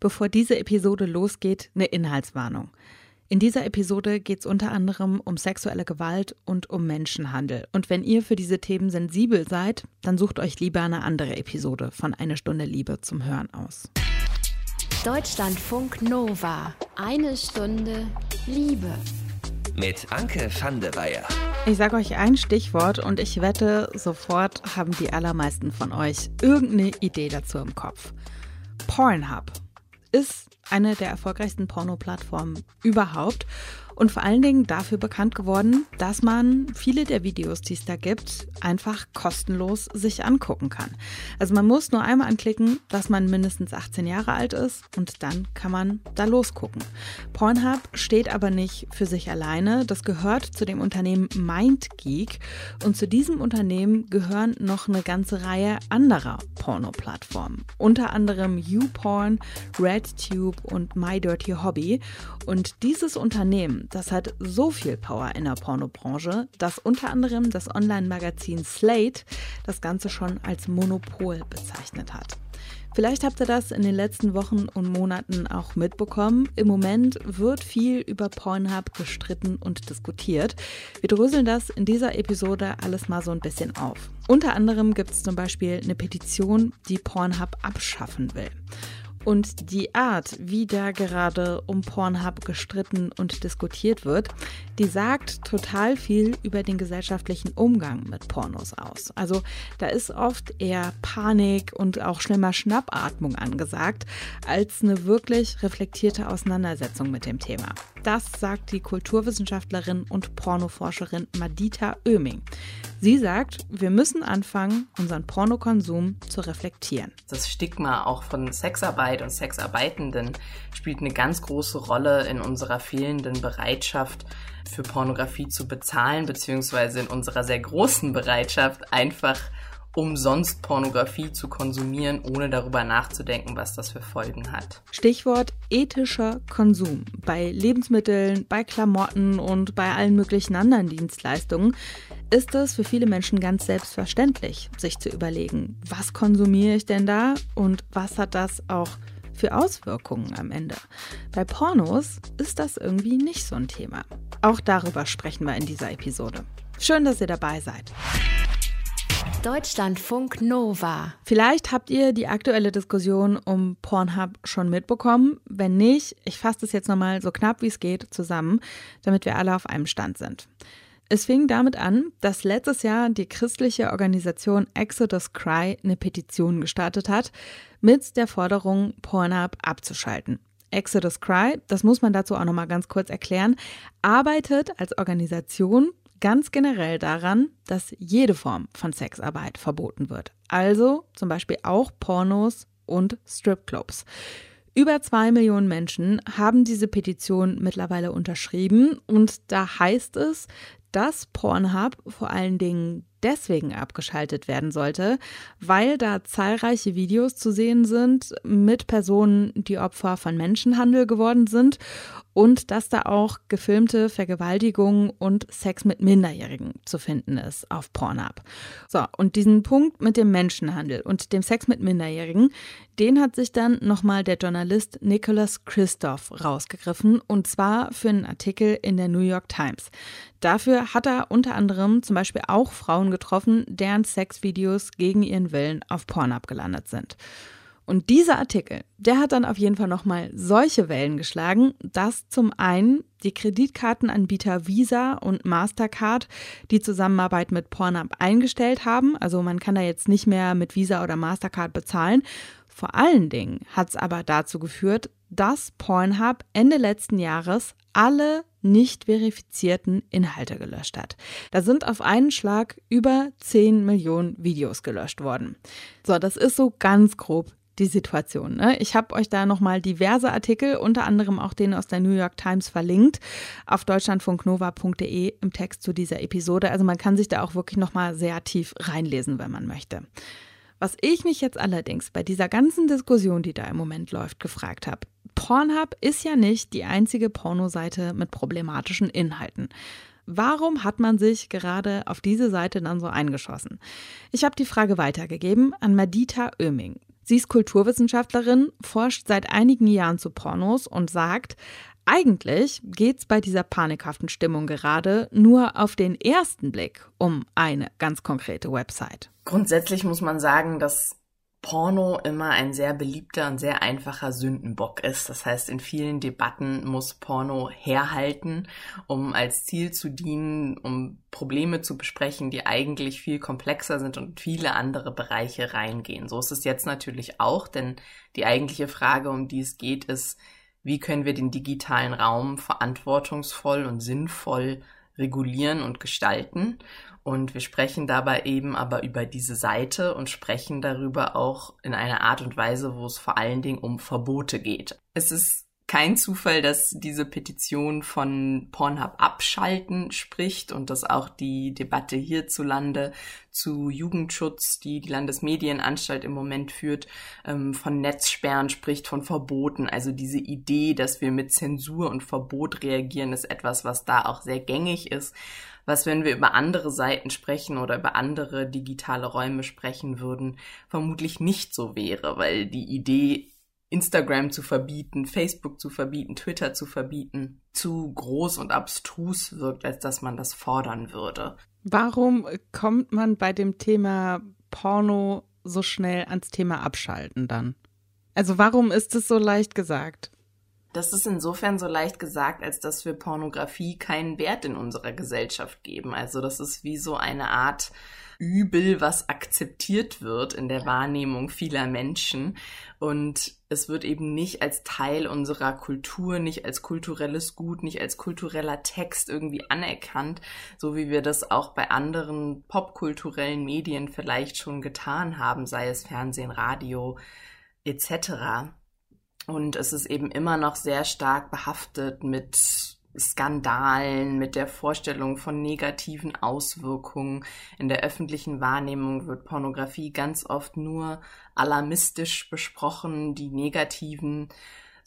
Bevor diese Episode losgeht, eine Inhaltswarnung. In dieser Episode geht es unter anderem um sexuelle Gewalt und um Menschenhandel. Und wenn ihr für diese Themen sensibel seid, dann sucht euch lieber eine andere Episode von Eine Stunde Liebe zum Hören aus. Deutschlandfunk Nova. Eine Stunde Liebe. Mit Anke van der Weyer. Ich sage euch ein Stichwort und ich wette, sofort haben die allermeisten von euch irgendeine Idee dazu im Kopf. Pornhub ist eine der erfolgreichsten Porno-Plattformen überhaupt und vor allen Dingen dafür bekannt geworden, dass man viele der Videos, die es da gibt, einfach kostenlos sich angucken kann. Also man muss nur einmal anklicken, dass man mindestens 18 Jahre alt ist und dann kann man da losgucken. Pornhub steht aber nicht für sich alleine. Das gehört zu dem Unternehmen MindGeek und zu diesem Unternehmen gehören noch eine ganze Reihe anderer Porno-Plattformen. Unter anderem YouPorn, RedTube und My Dirty Hobby. Und dieses Unternehmen, das hat so viel Power in der Pornobranche, dass unter anderem das Online-Magazin Slate das Ganze schon als Monopol bezeichnet hat. Vielleicht habt ihr das in den letzten Wochen und Monaten auch mitbekommen. Im Moment wird viel über Pornhub gestritten und diskutiert. Wir dröseln das in dieser Episode alles mal so ein bisschen auf. Unter anderem gibt es zum Beispiel eine Petition, die Pornhub abschaffen will. Und die Art, wie da gerade um Pornhub gestritten und diskutiert wird, die sagt total viel über den gesellschaftlichen Umgang mit Pornos aus. Also da ist oft eher Panik und auch schlimmer Schnappatmung angesagt, als eine wirklich reflektierte Auseinandersetzung mit dem Thema. Das sagt die Kulturwissenschaftlerin und Pornoforscherin Madita Oeming. Sie sagt, wir müssen anfangen, unseren Pornokonsum zu reflektieren. Das Stigma auch von Sexarbeit und Sexarbeitenden spielt eine ganz große Rolle in unserer fehlenden Bereitschaft, für Pornografie zu bezahlen, beziehungsweise in unserer sehr großen Bereitschaft, einfach umsonst Pornografie zu konsumieren, ohne darüber nachzudenken, was das für Folgen hat. Stichwort ethischer Konsum. Bei Lebensmitteln, bei Klamotten und bei allen möglichen anderen Dienstleistungen ist es für viele Menschen ganz selbstverständlich, sich zu überlegen, was konsumiere ich denn da und was hat das auch für Auswirkungen am Ende. Bei Pornos ist das irgendwie nicht so ein Thema. Auch darüber sprechen wir in dieser Episode. Schön, dass ihr dabei seid. Deutschlandfunk Nova. Vielleicht habt ihr die aktuelle Diskussion um Pornhub schon mitbekommen. Wenn nicht, ich fasse das jetzt nochmal so knapp wie es geht zusammen, damit wir alle auf einem Stand sind. Es fing damit an, dass letztes Jahr die christliche Organisation Exodus Cry eine Petition gestartet hat mit der Forderung, Pornhub abzuschalten. Exodus Cry, das muss man dazu auch nochmal ganz kurz erklären, arbeitet als Organisation ganz generell daran, dass jede Form von Sexarbeit verboten wird. Also zum Beispiel auch Pornos und Stripclubs. Über zwei Millionen Menschen haben diese Petition mittlerweile unterschrieben und da heißt es, dass Pornhub vor allen Dingen deswegen abgeschaltet werden sollte, weil da zahlreiche Videos zu sehen sind mit Personen, die Opfer von Menschenhandel geworden sind und dass da auch gefilmte Vergewaltigungen und Sex mit Minderjährigen zu finden ist auf Pornhub. So, und diesen Punkt mit dem Menschenhandel und dem Sex mit Minderjährigen, den hat sich dann nochmal der Journalist Nicholas Christoph rausgegriffen und zwar für einen Artikel in der New York Times. Dafür hat er unter anderem zum Beispiel auch Frauen getroffen, deren Sexvideos gegen ihren Willen auf Pornhub gelandet sind. Und dieser Artikel, der hat dann auf jeden Fall nochmal solche Wellen geschlagen, dass zum einen die Kreditkartenanbieter Visa und Mastercard die Zusammenarbeit mit Pornhub eingestellt haben. Also man kann da jetzt nicht mehr mit Visa oder Mastercard bezahlen. Vor allen Dingen hat es aber dazu geführt, dass Pornhub Ende letzten Jahres alle nicht verifizierten Inhalte gelöscht hat. Da sind auf einen Schlag über 10 Millionen Videos gelöscht worden. So, das ist so ganz grob die Situation. Ne? Ich habe euch da nochmal diverse Artikel, unter anderem auch den aus der New York Times verlinkt, auf deutschlandfunknova.de im Text zu dieser Episode. Also man kann sich da auch wirklich nochmal sehr tief reinlesen, wenn man möchte. Was ich mich jetzt allerdings bei dieser ganzen Diskussion, die da im Moment läuft, gefragt habe, Pornhub ist ja nicht die einzige Pornoseite mit problematischen Inhalten. Warum hat man sich gerade auf diese Seite dann so eingeschossen? Ich habe die Frage weitergegeben an Madita Oeming. Sie ist Kulturwissenschaftlerin, forscht seit einigen Jahren zu Pornos und sagt, eigentlich geht es bei dieser panikhaften Stimmung gerade nur auf den ersten Blick um eine ganz konkrete Website. Grundsätzlich muss man sagen, dass Porno immer ein sehr beliebter und sehr einfacher Sündenbock ist. Das heißt, in vielen Debatten muss Porno herhalten, um als Ziel zu dienen, um Probleme zu besprechen, die eigentlich viel komplexer sind und viele andere Bereiche reingehen. So ist es jetzt natürlich auch, denn die eigentliche Frage, um die es geht, ist, wie können wir den digitalen Raum verantwortungsvoll und sinnvoll regulieren und gestalten. Und wir sprechen dabei eben aber über diese Seite und sprechen darüber auch in einer Art und Weise, wo es vor allen Dingen um Verbote geht. Es ist kein Zufall, dass diese Petition von Pornhub abschalten spricht und dass auch die Debatte hierzulande zu Jugendschutz, die die Landesmedienanstalt im Moment führt, ähm, von Netzsperren spricht, von Verboten. Also diese Idee, dass wir mit Zensur und Verbot reagieren, ist etwas, was da auch sehr gängig ist was, wenn wir über andere Seiten sprechen oder über andere digitale Räume sprechen würden, vermutlich nicht so wäre, weil die Idee Instagram zu verbieten, Facebook zu verbieten, Twitter zu verbieten, zu groß und abstrus wirkt, als dass man das fordern würde. Warum kommt man bei dem Thema Porno so schnell ans Thema Abschalten dann? Also warum ist es so leicht gesagt? Das ist insofern so leicht gesagt, als dass wir Pornografie keinen Wert in unserer Gesellschaft geben. Also das ist wie so eine Art Übel, was akzeptiert wird in der Wahrnehmung vieler Menschen. Und es wird eben nicht als Teil unserer Kultur, nicht als kulturelles Gut, nicht als kultureller Text irgendwie anerkannt, so wie wir das auch bei anderen popkulturellen Medien vielleicht schon getan haben, sei es Fernsehen, Radio etc. Und es ist eben immer noch sehr stark behaftet mit Skandalen, mit der Vorstellung von negativen Auswirkungen. In der öffentlichen Wahrnehmung wird Pornografie ganz oft nur alarmistisch besprochen, die negativen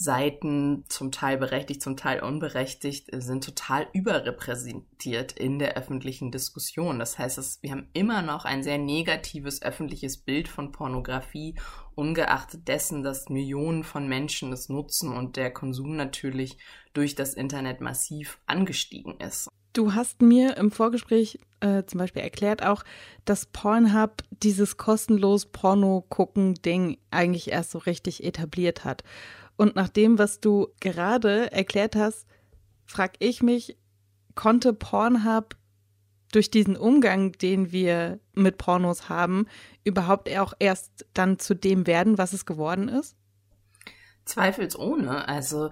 Seiten, zum Teil berechtigt, zum Teil unberechtigt, sind total überrepräsentiert in der öffentlichen Diskussion. Das heißt, dass wir haben immer noch ein sehr negatives öffentliches Bild von Pornografie, ungeachtet dessen, dass Millionen von Menschen es nutzen und der Konsum natürlich durch das Internet massiv angestiegen ist. Du hast mir im Vorgespräch äh, zum Beispiel erklärt auch, dass Pornhub dieses kostenlos Porno-Gucken-Ding eigentlich erst so richtig etabliert hat. Und nach dem, was du gerade erklärt hast, frage ich mich, konnte Pornhub durch diesen Umgang, den wir mit Pornos haben, überhaupt auch erst dann zu dem werden, was es geworden ist? Zweifelsohne. Also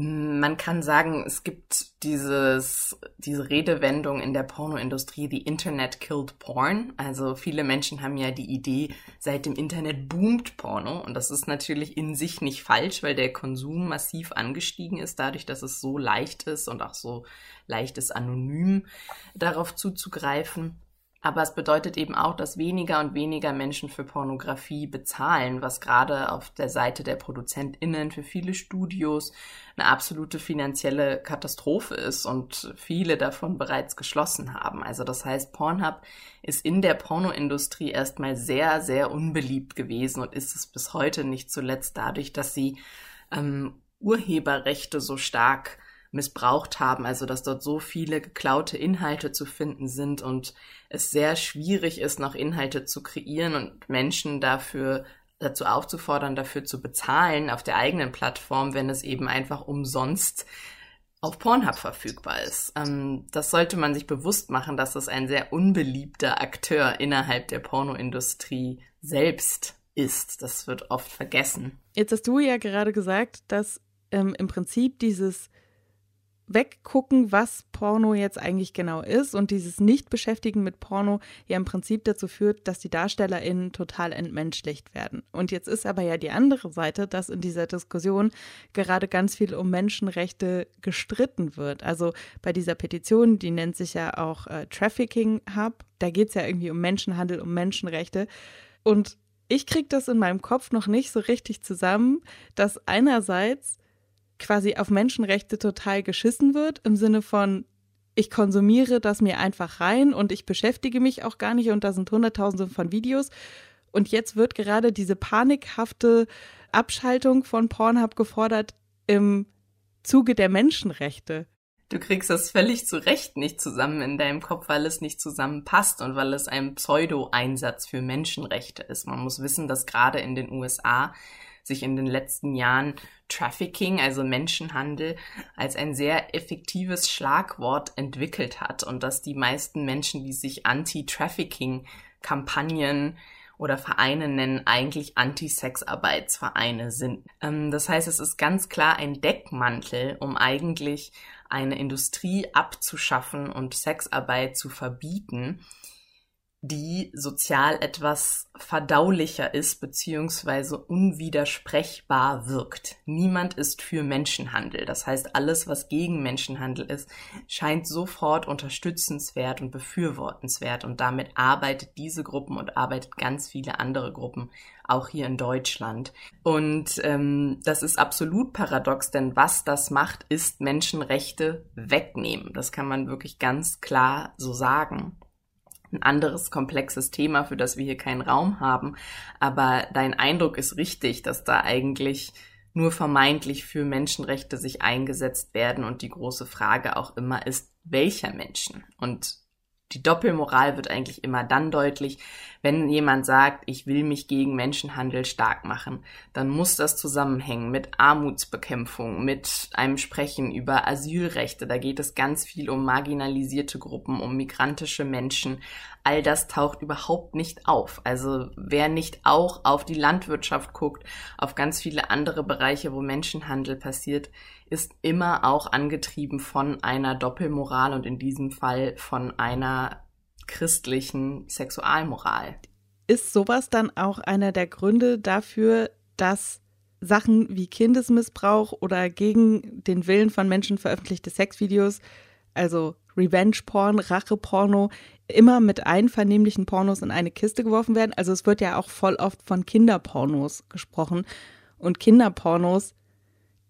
man kann sagen, es gibt dieses, diese Redewendung in der Pornoindustrie, the Internet killed porn. Also viele Menschen haben ja die Idee, seit dem Internet boomt Porno. Und das ist natürlich in sich nicht falsch, weil der Konsum massiv angestiegen ist, dadurch, dass es so leicht ist und auch so leicht ist, anonym darauf zuzugreifen. Aber es bedeutet eben auch, dass weniger und weniger Menschen für Pornografie bezahlen, was gerade auf der Seite der ProduzentInnen für viele Studios eine absolute finanzielle Katastrophe ist und viele davon bereits geschlossen haben. Also das heißt, Pornhub ist in der Pornoindustrie erstmal sehr, sehr unbeliebt gewesen und ist es bis heute nicht zuletzt dadurch, dass sie ähm, Urheberrechte so stark missbraucht haben, also dass dort so viele geklaute Inhalte zu finden sind und es sehr schwierig ist, noch Inhalte zu kreieren und Menschen dafür dazu aufzufordern, dafür zu bezahlen auf der eigenen Plattform, wenn es eben einfach umsonst auf Pornhub verfügbar ist. Ähm, das sollte man sich bewusst machen, dass es ein sehr unbeliebter Akteur innerhalb der Pornoindustrie selbst ist. Das wird oft vergessen. Jetzt hast du ja gerade gesagt, dass ähm, im Prinzip dieses weggucken, was Porno jetzt eigentlich genau ist und dieses Nicht-Beschäftigen mit Porno ja im Prinzip dazu führt, dass die DarstellerInnen total entmenschlicht werden. Und jetzt ist aber ja die andere Seite, dass in dieser Diskussion gerade ganz viel um Menschenrechte gestritten wird. Also bei dieser Petition, die nennt sich ja auch äh, Trafficking Hub, da geht es ja irgendwie um Menschenhandel, um Menschenrechte. Und ich kriege das in meinem Kopf noch nicht so richtig zusammen, dass einerseits quasi auf Menschenrechte total geschissen wird, im Sinne von, ich konsumiere das mir einfach rein und ich beschäftige mich auch gar nicht und da sind Hunderttausende von Videos. Und jetzt wird gerade diese panikhafte Abschaltung von Pornhub gefordert im Zuge der Menschenrechte. Du kriegst das völlig zu Recht nicht zusammen in deinem Kopf, weil es nicht zusammenpasst und weil es ein Pseudo-Einsatz für Menschenrechte ist. Man muss wissen, dass gerade in den USA sich in den letzten Jahren Trafficking, also Menschenhandel, als ein sehr effektives Schlagwort entwickelt hat und dass die meisten Menschen, die sich Anti-Trafficking-Kampagnen oder Vereine nennen, eigentlich Anti-Sexarbeitsvereine sind. Ähm, das heißt, es ist ganz klar ein Deckmantel, um eigentlich eine Industrie abzuschaffen und Sexarbeit zu verbieten, die sozial etwas verdaulicher ist beziehungsweise unwidersprechbar wirkt. Niemand ist für Menschenhandel. Das heißt, alles, was gegen Menschenhandel ist, scheint sofort unterstützenswert und befürwortenswert und damit arbeitet diese Gruppen und arbeitet ganz viele andere Gruppen auch hier in Deutschland. Und ähm, das ist absolut paradox, denn was das macht, ist Menschenrechte wegnehmen. Das kann man wirklich ganz klar so sagen ein anderes komplexes Thema, für das wir hier keinen Raum haben. Aber dein Eindruck ist richtig, dass da eigentlich nur vermeintlich für Menschenrechte sich eingesetzt werden und die große Frage auch immer ist, welcher Menschen? Und die Doppelmoral wird eigentlich immer dann deutlich, wenn jemand sagt, ich will mich gegen Menschenhandel stark machen, dann muss das zusammenhängen mit Armutsbekämpfung, mit einem Sprechen über Asylrechte. Da geht es ganz viel um marginalisierte Gruppen, um migrantische Menschen. All das taucht überhaupt nicht auf. Also wer nicht auch auf die Landwirtschaft guckt, auf ganz viele andere Bereiche, wo Menschenhandel passiert, ist immer auch angetrieben von einer Doppelmoral und in diesem Fall von einer christlichen Sexualmoral. Ist sowas dann auch einer der Gründe dafür, dass Sachen wie Kindesmissbrauch oder gegen den Willen von Menschen veröffentlichte Sexvideos, also Revenge-Porn, Rache-Porno, immer mit einvernehmlichen Pornos in eine Kiste geworfen werden? Also es wird ja auch voll oft von Kinderpornos gesprochen. Und Kinderpornos,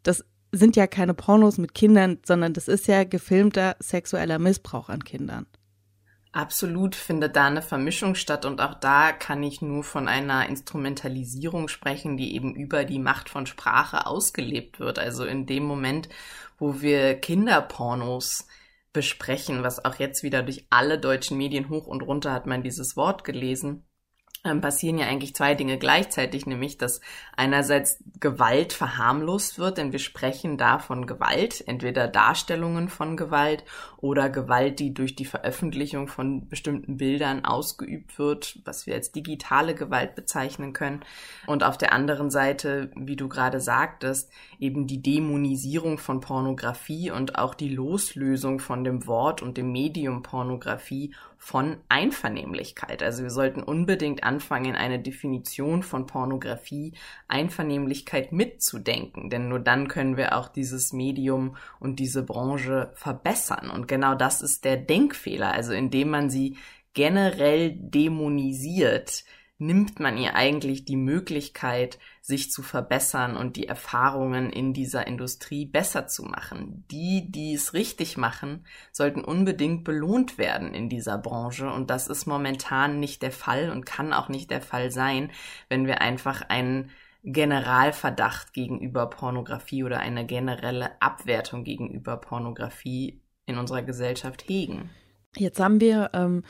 das sind ja keine Pornos mit Kindern, sondern das ist ja gefilmter sexueller Missbrauch an Kindern. Absolut findet da eine Vermischung statt und auch da kann ich nur von einer Instrumentalisierung sprechen, die eben über die Macht von Sprache ausgelebt wird. Also in dem Moment, wo wir Kinderpornos besprechen, was auch jetzt wieder durch alle deutschen Medien hoch und runter hat man dieses Wort gelesen, passieren ja eigentlich zwei Dinge gleichzeitig, nämlich dass einerseits Gewalt verharmlost wird, denn wir sprechen da von Gewalt, entweder Darstellungen von Gewalt oder Gewalt, die durch die Veröffentlichung von bestimmten Bildern ausgeübt wird, was wir als digitale Gewalt bezeichnen können. Und auf der anderen Seite, wie du gerade sagtest, eben die Dämonisierung von Pornografie und auch die Loslösung von dem Wort und dem Medium Pornografie von Einvernehmlichkeit. Also wir sollten unbedingt anfangen, eine Definition von Pornografie, Einvernehmlichkeit mitzudenken, denn nur dann können wir auch dieses Medium und diese Branche verbessern. Und genau das ist der Denkfehler, also indem man sie generell dämonisiert, nimmt man ihr eigentlich die Möglichkeit, sich zu verbessern und die Erfahrungen in dieser Industrie besser zu machen. Die, die es richtig machen, sollten unbedingt belohnt werden in dieser Branche und das ist momentan nicht der Fall und kann auch nicht der Fall sein, wenn wir einfach einen Generalverdacht gegenüber Pornografie oder eine generelle Abwertung gegenüber Pornografie in unserer Gesellschaft hegen. Jetzt haben wir ähm,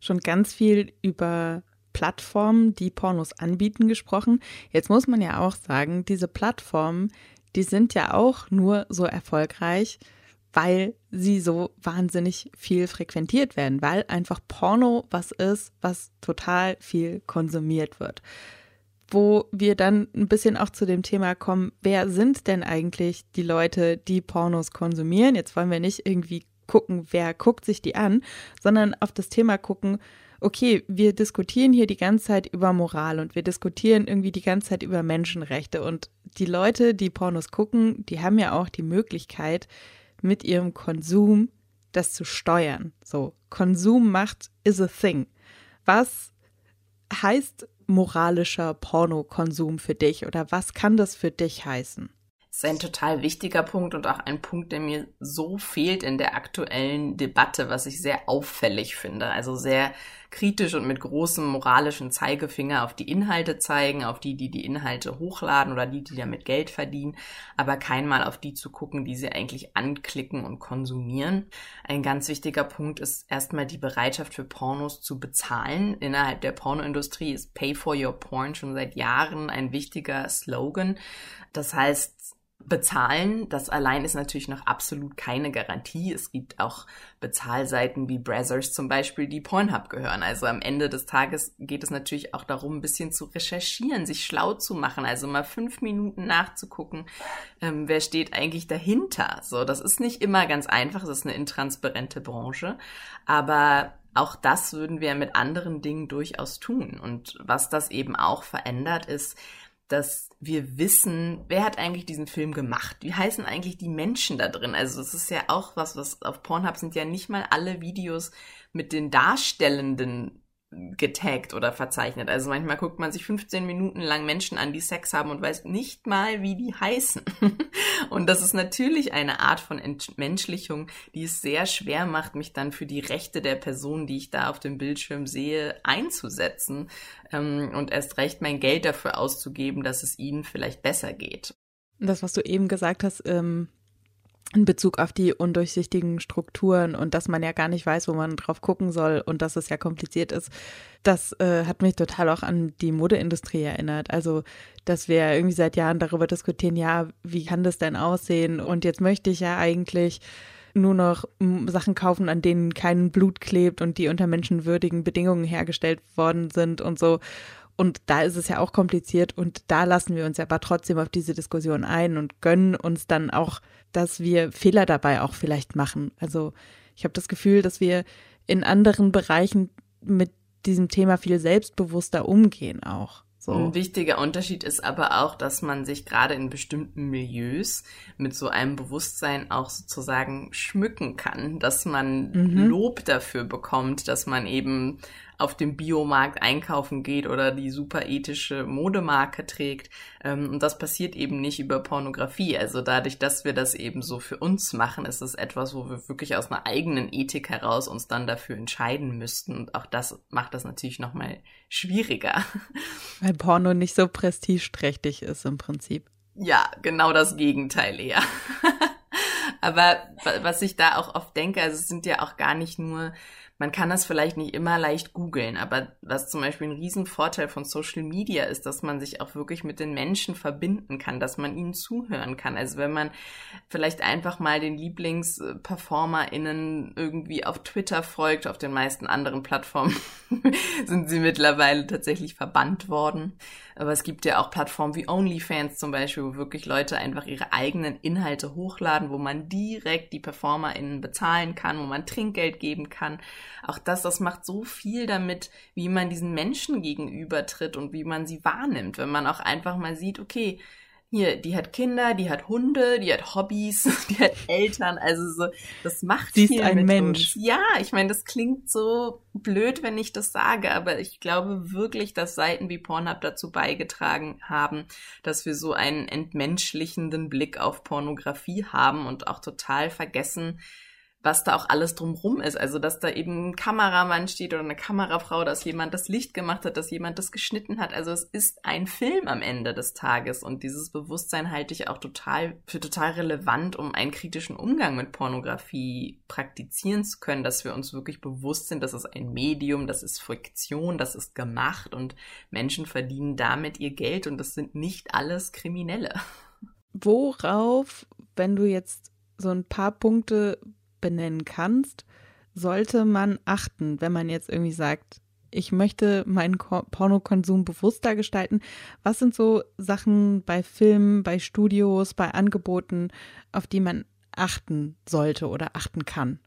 schon ganz viel über Plattformen, die Pornos anbieten, gesprochen. Jetzt muss man ja auch sagen, diese Plattformen, die sind ja auch nur so erfolgreich, weil sie so wahnsinnig viel frequentiert werden, weil einfach Porno was ist, was total viel konsumiert wird. Wo wir dann ein bisschen auch zu dem Thema kommen, wer sind denn eigentlich die Leute, die Pornos konsumieren? Jetzt wollen wir nicht irgendwie gucken, wer guckt sich die an, sondern auf das Thema gucken, okay, wir diskutieren hier die ganze Zeit über Moral und wir diskutieren irgendwie die ganze Zeit über Menschenrechte und die Leute, die Pornos gucken, die haben ja auch die Möglichkeit, mit ihrem Konsum das zu steuern. So, Konsummacht is a thing. Was heißt moralischer Pornokonsum für dich oder was kann das für dich heißen? Das ist ein total wichtiger Punkt und auch ein Punkt, der mir so fehlt in der aktuellen Debatte, was ich sehr auffällig finde. Also sehr kritisch und mit großem moralischen Zeigefinger auf die Inhalte zeigen, auf die, die die Inhalte hochladen oder die, die damit Geld verdienen, aber kein Mal auf die zu gucken, die sie eigentlich anklicken und konsumieren. Ein ganz wichtiger Punkt ist erstmal die Bereitschaft für Pornos zu bezahlen. Innerhalb der Pornoindustrie ist Pay for Your Porn schon seit Jahren ein wichtiger Slogan. Das heißt, bezahlen. Das allein ist natürlich noch absolut keine Garantie. Es gibt auch Bezahlseiten wie Brazzers zum Beispiel, die Pornhub gehören. Also am Ende des Tages geht es natürlich auch darum, ein bisschen zu recherchieren, sich schlau zu machen. Also mal fünf Minuten nachzugucken, ähm, wer steht eigentlich dahinter. So, das ist nicht immer ganz einfach. Es ist eine intransparente Branche. Aber auch das würden wir mit anderen Dingen durchaus tun. Und was das eben auch verändert, ist, dass wir wissen, wer hat eigentlich diesen Film gemacht? Wie heißen eigentlich die Menschen da drin? Also es ist ja auch was, was auf Pornhub sind ja nicht mal alle Videos mit den Darstellenden getaggt oder verzeichnet. Also manchmal guckt man sich 15 Minuten lang Menschen an, die Sex haben und weiß nicht mal, wie die heißen. und das ist natürlich eine Art von Entmenschlichung, die es sehr schwer macht, mich dann für die Rechte der Person, die ich da auf dem Bildschirm sehe, einzusetzen ähm, und erst recht mein Geld dafür auszugeben, dass es ihnen vielleicht besser geht. Das, was du eben gesagt hast, ähm, in Bezug auf die undurchsichtigen Strukturen und dass man ja gar nicht weiß, wo man drauf gucken soll und dass es ja kompliziert ist. Das äh, hat mich total auch an die Modeindustrie erinnert. Also, dass wir irgendwie seit Jahren darüber diskutieren, ja, wie kann das denn aussehen? Und jetzt möchte ich ja eigentlich nur noch Sachen kaufen, an denen kein Blut klebt und die unter menschenwürdigen Bedingungen hergestellt worden sind und so. Und da ist es ja auch kompliziert und da lassen wir uns aber trotzdem auf diese Diskussion ein und gönnen uns dann auch, dass wir Fehler dabei auch vielleicht machen. Also ich habe das Gefühl, dass wir in anderen Bereichen mit diesem Thema viel selbstbewusster umgehen auch. So. Ein wichtiger Unterschied ist aber auch, dass man sich gerade in bestimmten Milieus mit so einem Bewusstsein auch sozusagen schmücken kann, dass man mhm. Lob dafür bekommt, dass man eben auf dem Biomarkt einkaufen geht oder die super ethische Modemarke trägt. Ähm, und das passiert eben nicht über Pornografie. Also dadurch, dass wir das eben so für uns machen, ist es etwas, wo wir wirklich aus einer eigenen Ethik heraus uns dann dafür entscheiden müssten. Und auch das macht das natürlich nochmal schwieriger. Weil Porno nicht so prestigeträchtig ist im Prinzip. Ja, genau das Gegenteil eher. Aber was ich da auch oft denke, also es sind ja auch gar nicht nur man kann das vielleicht nicht immer leicht googeln, aber was zum Beispiel ein Riesenvorteil von Social Media ist, dass man sich auch wirklich mit den Menschen verbinden kann, dass man ihnen zuhören kann. Also wenn man vielleicht einfach mal den LieblingsperformerInnen irgendwie auf Twitter folgt, auf den meisten anderen Plattformen sind sie mittlerweile tatsächlich verbannt worden. Aber es gibt ja auch Plattformen wie OnlyFans zum Beispiel, wo wirklich Leute einfach ihre eigenen Inhalte hochladen, wo man direkt die PerformerInnen bezahlen kann, wo man Trinkgeld geben kann. Auch das, das macht so viel damit, wie man diesen Menschen gegenübertritt und wie man sie wahrnimmt, wenn man auch einfach mal sieht, okay, hier, die hat Kinder, die hat Hunde, die hat Hobbys, die hat Eltern, also so, das macht Sie ist ein Mensch. Uns. Ja, ich meine, das klingt so blöd, wenn ich das sage, aber ich glaube wirklich, dass Seiten wie Pornhub dazu beigetragen haben, dass wir so einen entmenschlichenden Blick auf Pornografie haben und auch total vergessen, was da auch alles drumrum ist. Also, dass da eben ein Kameramann steht oder eine Kamerafrau, dass jemand das Licht gemacht hat, dass jemand das geschnitten hat. Also, es ist ein Film am Ende des Tages und dieses Bewusstsein halte ich auch total für total relevant, um einen kritischen Umgang mit Pornografie praktizieren zu können, dass wir uns wirklich bewusst sind, das ist ein Medium, das ist Fiktion, das ist gemacht und Menschen verdienen damit ihr Geld und das sind nicht alles Kriminelle. Worauf, wenn du jetzt so ein paar Punkte benennen kannst, sollte man achten, wenn man jetzt irgendwie sagt, ich möchte meinen Pornokonsum bewusster gestalten. Was sind so Sachen bei Filmen, bei Studios, bei Angeboten, auf die man achten sollte oder achten kann?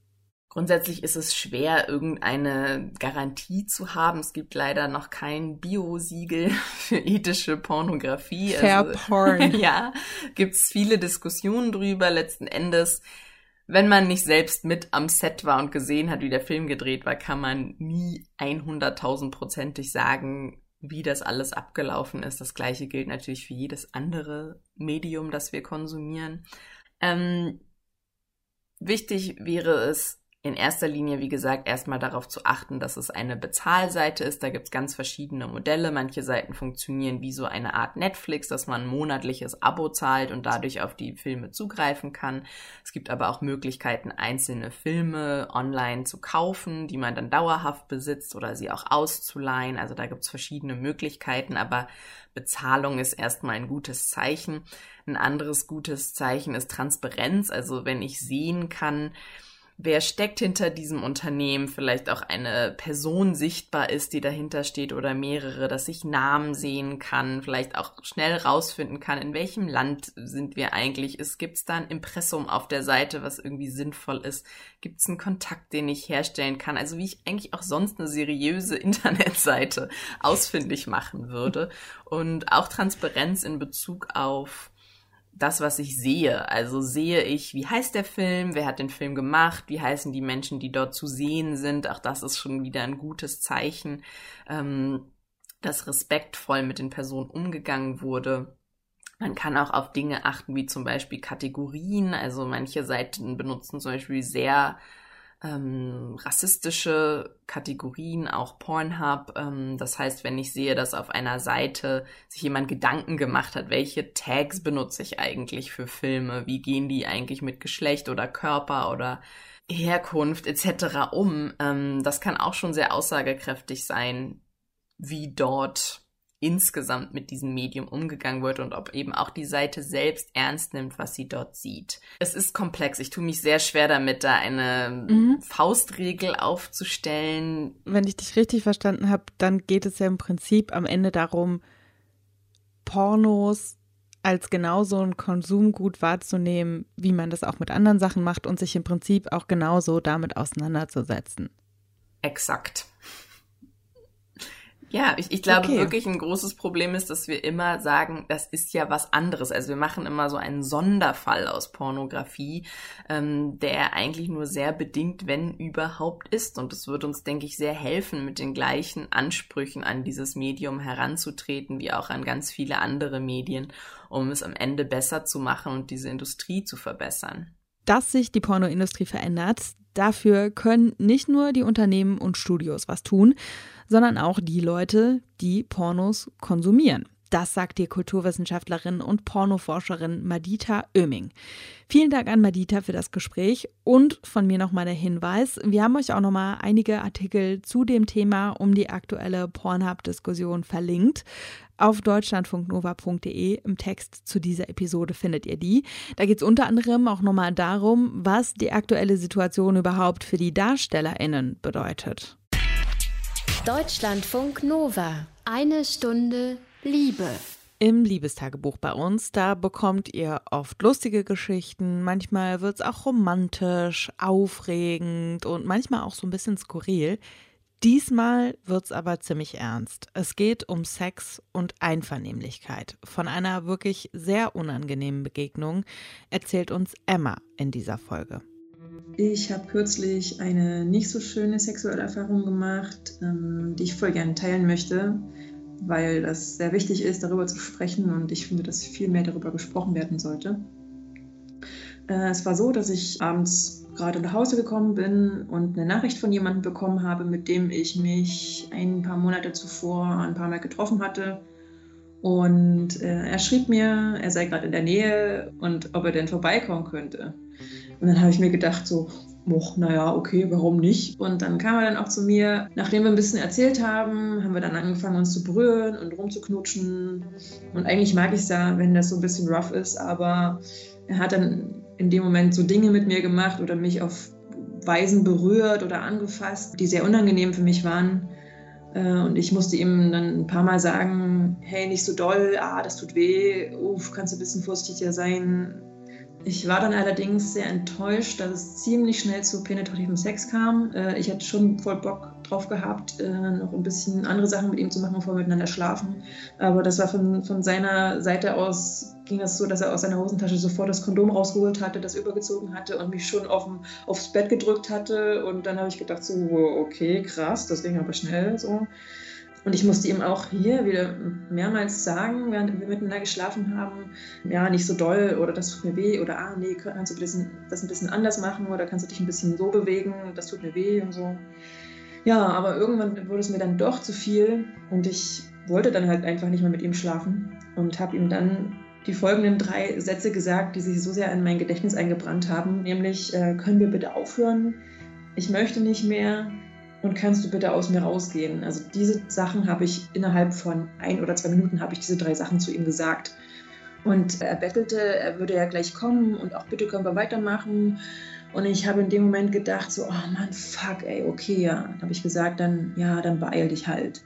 Grundsätzlich ist es schwer, irgendeine Garantie zu haben. Es gibt leider noch kein Bio-Siegel für ethische Pornografie. Fair also, Porn. ja, gibt es viele Diskussionen drüber. Letzten Endes wenn man nicht selbst mit am Set war und gesehen hat, wie der Film gedreht war, kann man nie 100.000-prozentig sagen, wie das alles abgelaufen ist. Das gleiche gilt natürlich für jedes andere Medium, das wir konsumieren. Ähm, wichtig wäre es, in erster Linie, wie gesagt, erstmal darauf zu achten, dass es eine Bezahlseite ist. Da gibt es ganz verschiedene Modelle. Manche Seiten funktionieren wie so eine Art Netflix, dass man ein monatliches Abo zahlt und dadurch auf die Filme zugreifen kann. Es gibt aber auch Möglichkeiten, einzelne Filme online zu kaufen, die man dann dauerhaft besitzt oder sie auch auszuleihen. Also da gibt es verschiedene Möglichkeiten, aber Bezahlung ist erstmal ein gutes Zeichen. Ein anderes gutes Zeichen ist Transparenz. Also wenn ich sehen kann, wer steckt hinter diesem Unternehmen, vielleicht auch eine Person sichtbar ist, die dahinter steht oder mehrere, dass ich Namen sehen kann, vielleicht auch schnell rausfinden kann, in welchem Land sind wir eigentlich, ist, gibt es da ein Impressum auf der Seite, was irgendwie sinnvoll ist, gibt es einen Kontakt, den ich herstellen kann, also wie ich eigentlich auch sonst eine seriöse Internetseite ausfindig machen würde. Und auch Transparenz in Bezug auf das, was ich sehe. Also sehe ich, wie heißt der Film, wer hat den Film gemacht, wie heißen die Menschen, die dort zu sehen sind. Auch das ist schon wieder ein gutes Zeichen, ähm, dass respektvoll mit den Personen umgegangen wurde. Man kann auch auf Dinge achten, wie zum Beispiel Kategorien. Also manche Seiten benutzen zum Beispiel sehr ähm, rassistische Kategorien, auch Pornhub. Ähm, das heißt, wenn ich sehe, dass auf einer Seite sich jemand Gedanken gemacht hat, welche Tags benutze ich eigentlich für Filme, wie gehen die eigentlich mit Geschlecht oder Körper oder Herkunft etc. um, ähm, das kann auch schon sehr aussagekräftig sein, wie dort insgesamt mit diesem Medium umgegangen wird und ob eben auch die Seite selbst ernst nimmt, was sie dort sieht. Es ist komplex. Ich tue mich sehr schwer damit, da eine mhm. Faustregel aufzustellen. Wenn ich dich richtig verstanden habe, dann geht es ja im Prinzip am Ende darum, Pornos als genauso ein Konsumgut wahrzunehmen, wie man das auch mit anderen Sachen macht und sich im Prinzip auch genauso damit auseinanderzusetzen. Exakt. Ja, ich, ich glaube okay. wirklich ein großes Problem ist, dass wir immer sagen, das ist ja was anderes. Also wir machen immer so einen Sonderfall aus Pornografie, ähm, der eigentlich nur sehr bedingt, wenn überhaupt ist. Und es wird uns, denke ich, sehr helfen, mit den gleichen Ansprüchen an dieses Medium heranzutreten, wie auch an ganz viele andere Medien, um es am Ende besser zu machen und diese Industrie zu verbessern. Dass sich die Pornoindustrie verändert, dafür können nicht nur die Unternehmen und Studios was tun, sondern auch die Leute, die Pornos konsumieren. Das sagt die Kulturwissenschaftlerin und Pornoforscherin Madita Oeming. Vielen Dank an Madita für das Gespräch und von mir nochmal der Hinweis, wir haben euch auch nochmal einige Artikel zu dem Thema um die aktuelle Pornhub-Diskussion verlinkt. Auf deutschlandfunknova.de im Text zu dieser Episode findet ihr die. Da geht es unter anderem auch nochmal darum, was die aktuelle Situation überhaupt für die DarstellerInnen bedeutet. Deutschlandfunk Nova. Eine Stunde Liebe. Im Liebestagebuch bei uns, da bekommt ihr oft lustige Geschichten, manchmal wird es auch romantisch, aufregend und manchmal auch so ein bisschen skurril. Diesmal wird es aber ziemlich ernst. Es geht um Sex und Einvernehmlichkeit. Von einer wirklich sehr unangenehmen Begegnung erzählt uns Emma in dieser Folge. Ich habe kürzlich eine nicht so schöne sexuelle Erfahrung gemacht, ähm, die ich voll gerne teilen möchte, weil das sehr wichtig ist, darüber zu sprechen und ich finde, dass viel mehr darüber gesprochen werden sollte. Äh, es war so, dass ich abends gerade nach Hause gekommen bin und eine Nachricht von jemandem bekommen habe, mit dem ich mich ein paar Monate zuvor ein paar Mal getroffen hatte. Und äh, er schrieb mir, er sei gerade in der Nähe und ob er denn vorbeikommen könnte. Und dann habe ich mir gedacht, so, Och, naja, okay, warum nicht? Und dann kam er dann auch zu mir, nachdem wir ein bisschen erzählt haben, haben wir dann angefangen, uns zu berühren und rumzuknutschen. Und eigentlich mag ich es da, wenn das so ein bisschen rough ist, aber er hat dann in dem Moment so Dinge mit mir gemacht oder mich auf Weisen berührt oder angefasst, die sehr unangenehm für mich waren. Äh, und ich musste ihm dann ein paar Mal sagen, hey, nicht so doll, ah, das tut weh, uff, kannst du ein bisschen vorsichtiger sein, ich war dann allerdings sehr enttäuscht, dass es ziemlich schnell zu penetrativem Sex kam. Äh, ich hätte schon voll Bock drauf gehabt, äh, noch ein bisschen andere Sachen mit ihm zu machen, bevor wir miteinander schlafen. Aber das war von, von seiner Seite aus, ging das so, dass er aus seiner Hosentasche sofort das Kondom rausgeholt hatte, das übergezogen hatte und mich schon auf, aufs Bett gedrückt hatte. Und dann habe ich gedacht, so, okay, krass, das ging aber schnell so. Und ich musste ihm auch hier wieder mehrmals sagen, während wir miteinander geschlafen haben, ja, nicht so doll oder das tut mir weh oder ah, nee, kannst du das ein bisschen anders machen oder kannst du dich ein bisschen so bewegen, das tut mir weh und so. Ja, aber irgendwann wurde es mir dann doch zu viel und ich wollte dann halt einfach nicht mehr mit ihm schlafen und habe ihm dann die folgenden drei Sätze gesagt, die sich so sehr in mein Gedächtnis eingebrannt haben, nämlich äh, können wir bitte aufhören? Ich möchte nicht mehr, und kannst du bitte aus mir rausgehen? Also diese Sachen habe ich innerhalb von ein oder zwei Minuten habe ich diese drei Sachen zu ihm gesagt. Und er bettelte, er würde ja gleich kommen und auch bitte können wir weitermachen. Und ich habe in dem Moment gedacht, so, oh Mann, fuck, ey, okay, ja. Habe ich gesagt, dann, ja, dann beeil dich halt.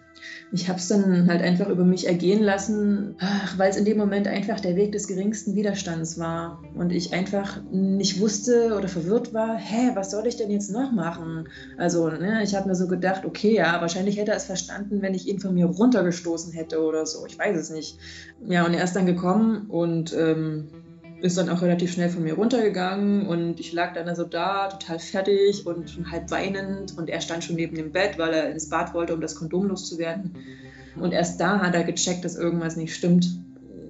Ich habe es dann halt einfach über mich ergehen lassen, weil es in dem Moment einfach der Weg des geringsten Widerstands war und ich einfach nicht wusste oder verwirrt war, hä, was soll ich denn jetzt noch machen? Also, ne, ich habe mir so gedacht, okay, ja, wahrscheinlich hätte er es verstanden, wenn ich ihn von mir runtergestoßen hätte oder so, ich weiß es nicht. Ja, und er ist dann gekommen und ähm, ist dann auch relativ schnell von mir runtergegangen und ich lag dann also da, total fertig und schon halb weinend und er stand schon neben dem Bett, weil er ins Bad wollte, um das Kondom loszuwerden. Und erst da hat er gecheckt, dass irgendwas nicht stimmt.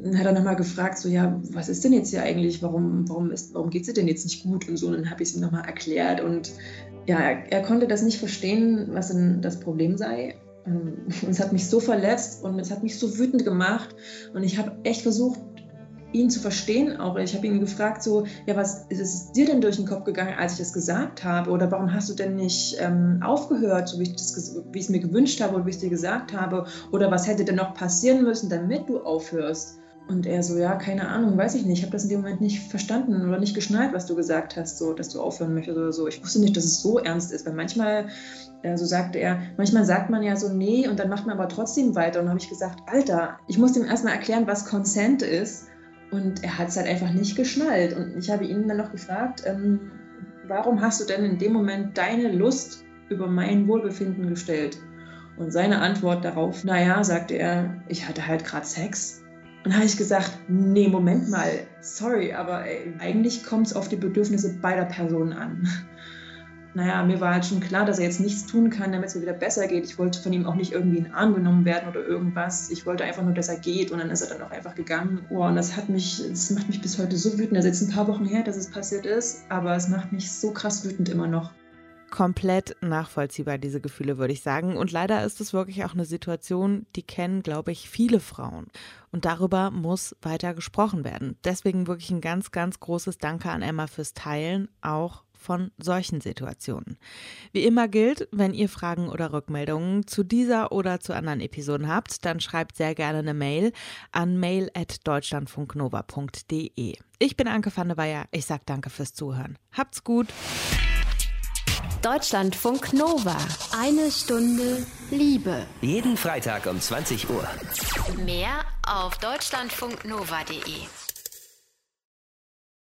Dann hat er nochmal gefragt, so, ja, was ist denn jetzt hier eigentlich? Warum, warum, warum geht es dir denn jetzt nicht gut? Und so, und dann habe ich es ihm nochmal erklärt und ja, er, er konnte das nicht verstehen, was denn das Problem sei. Ähm, und es hat mich so verletzt und es hat mich so wütend gemacht. Und ich habe echt versucht, ihn zu verstehen auch. Ich habe ihn gefragt, so, ja, was ist dir denn durch den Kopf gegangen, als ich das gesagt habe? Oder warum hast du denn nicht ähm, aufgehört, so wie ich, es mir gewünscht habe oder wie ich es dir gesagt habe? Oder was hätte denn noch passieren müssen, damit du aufhörst? Und er so, ja, keine Ahnung, weiß ich nicht. Ich habe das in dem Moment nicht verstanden oder nicht geschnallt, was du gesagt hast, so, dass du aufhören möchtest oder so. Ich wusste nicht, dass es so ernst ist, weil manchmal, äh, so sagte er, manchmal sagt man ja so, nee, und dann macht man aber trotzdem weiter. Und dann habe ich gesagt, Alter, ich muss ihm erstmal erklären, was Consent ist und er hat es halt einfach nicht geschnallt. Und ich habe ihn dann noch gefragt, ähm, warum hast du denn in dem Moment deine Lust über mein Wohlbefinden gestellt? Und seine Antwort darauf, naja, sagte er, ich hatte halt gerade Sex. Und habe ich gesagt, nee, Moment mal, sorry, aber ey, eigentlich kommt es auf die Bedürfnisse beider Personen an naja, mir war halt schon klar, dass er jetzt nichts tun kann, damit es mir wieder besser geht. Ich wollte von ihm auch nicht irgendwie in den Arm genommen werden oder irgendwas. Ich wollte einfach nur, dass er geht und dann ist er dann auch einfach gegangen. Oh, und das hat mich, das macht mich bis heute so wütend. Das ist jetzt ein paar Wochen her, dass es passiert ist, aber es macht mich so krass wütend immer noch komplett nachvollziehbar, diese Gefühle, würde ich sagen. Und leider ist es wirklich auch eine Situation, die kennen, glaube ich, viele Frauen. Und darüber muss weiter gesprochen werden. Deswegen wirklich ein ganz, ganz großes Danke an Emma fürs Teilen, auch von solchen Situationen. Wie immer gilt, wenn ihr Fragen oder Rückmeldungen zu dieser oder zu anderen Episoden habt, dann schreibt sehr gerne eine Mail an mail@deutschlandfunknova.de. Ich bin Anke van der Weyer. Ich sage danke fürs Zuhören. Habt's gut. Deutschlandfunk Nova. Eine Stunde Liebe. Jeden Freitag um 20 Uhr. Mehr auf deutschlandfunknova.de.